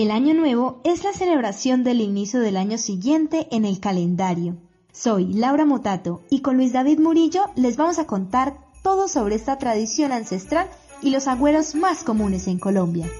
El Año Nuevo es la celebración del inicio del año siguiente en el calendario. Soy Laura Motato y con Luis David Murillo les vamos a contar todo sobre esta tradición ancestral y los agüeros más comunes en Colombia.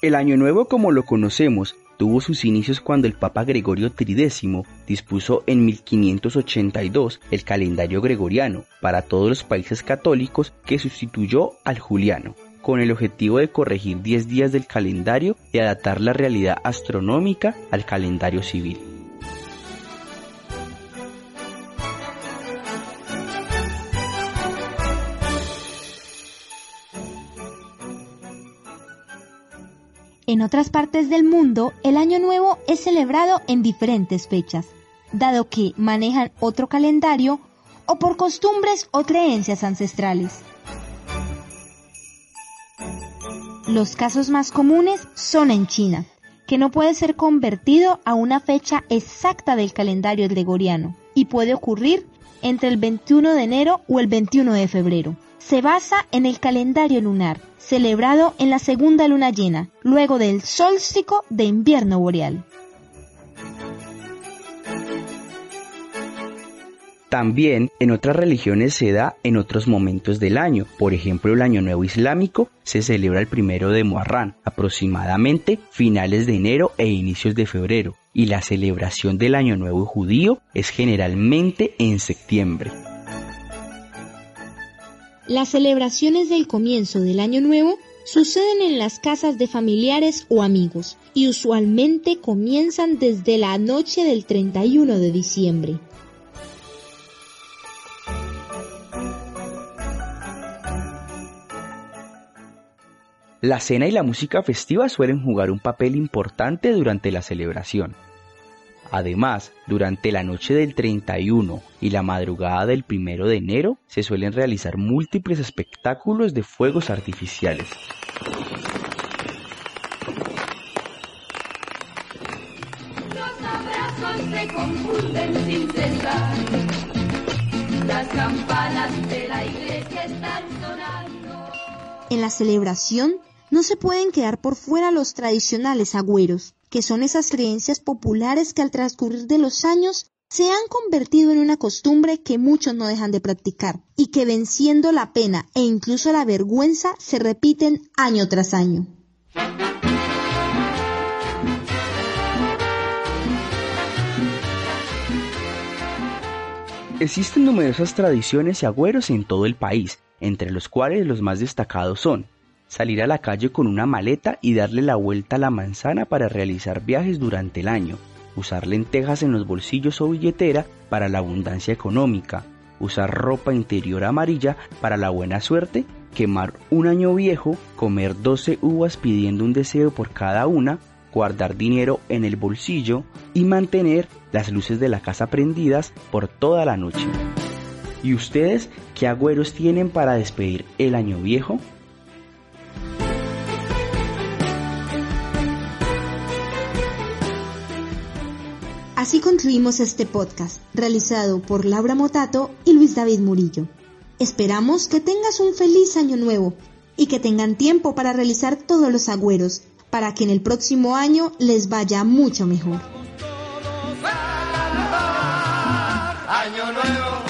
El Año Nuevo como lo conocemos tuvo sus inicios cuando el Papa Gregorio XIII dispuso en 1582 el calendario gregoriano para todos los países católicos que sustituyó al juliano, con el objetivo de corregir 10 días del calendario y adaptar la realidad astronómica al calendario civil. En otras partes del mundo, el Año Nuevo es celebrado en diferentes fechas, dado que manejan otro calendario o por costumbres o creencias ancestrales. Los casos más comunes son en China, que no puede ser convertido a una fecha exacta del calendario gregoriano y puede ocurrir entre el 21 de enero o el 21 de febrero se basa en el calendario lunar, celebrado en la segunda luna llena, luego del solsticio de invierno boreal. También en otras religiones se da en otros momentos del año. Por ejemplo, el Año Nuevo Islámico se celebra el primero de Muharram, aproximadamente finales de enero e inicios de febrero. Y la celebración del Año Nuevo judío es generalmente en septiembre. Las celebraciones del comienzo del año nuevo suceden en las casas de familiares o amigos y usualmente comienzan desde la noche del 31 de diciembre. La cena y la música festiva suelen jugar un papel importante durante la celebración. Además, durante la noche del 31 y la madrugada del 1 de enero se suelen realizar múltiples espectáculos de fuegos artificiales. Los abrazos se confunden sin cesar. Las campanas de la iglesia están sonando. En la celebración no se pueden quedar por fuera los tradicionales agüeros, que son esas creencias populares que al transcurrir de los años se han convertido en una costumbre que muchos no dejan de practicar y que venciendo la pena e incluso la vergüenza se repiten año tras año. Existen numerosas tradiciones y agüeros en todo el país, entre los cuales los más destacados son salir a la calle con una maleta y darle la vuelta a la manzana para realizar viajes durante el año, usar lentejas en los bolsillos o billetera para la abundancia económica, usar ropa interior amarilla para la buena suerte, quemar un año viejo, comer 12 uvas pidiendo un deseo por cada una, guardar dinero en el bolsillo. Y mantener las luces de la casa prendidas por toda la noche. ¿Y ustedes qué agüeros tienen para despedir el año viejo? Así concluimos este podcast, realizado por Laura Motato y Luis David Murillo. Esperamos que tengas un feliz año nuevo y que tengan tiempo para realizar todos los agüeros, para que en el próximo año les vaya mucho mejor. Año nuevo.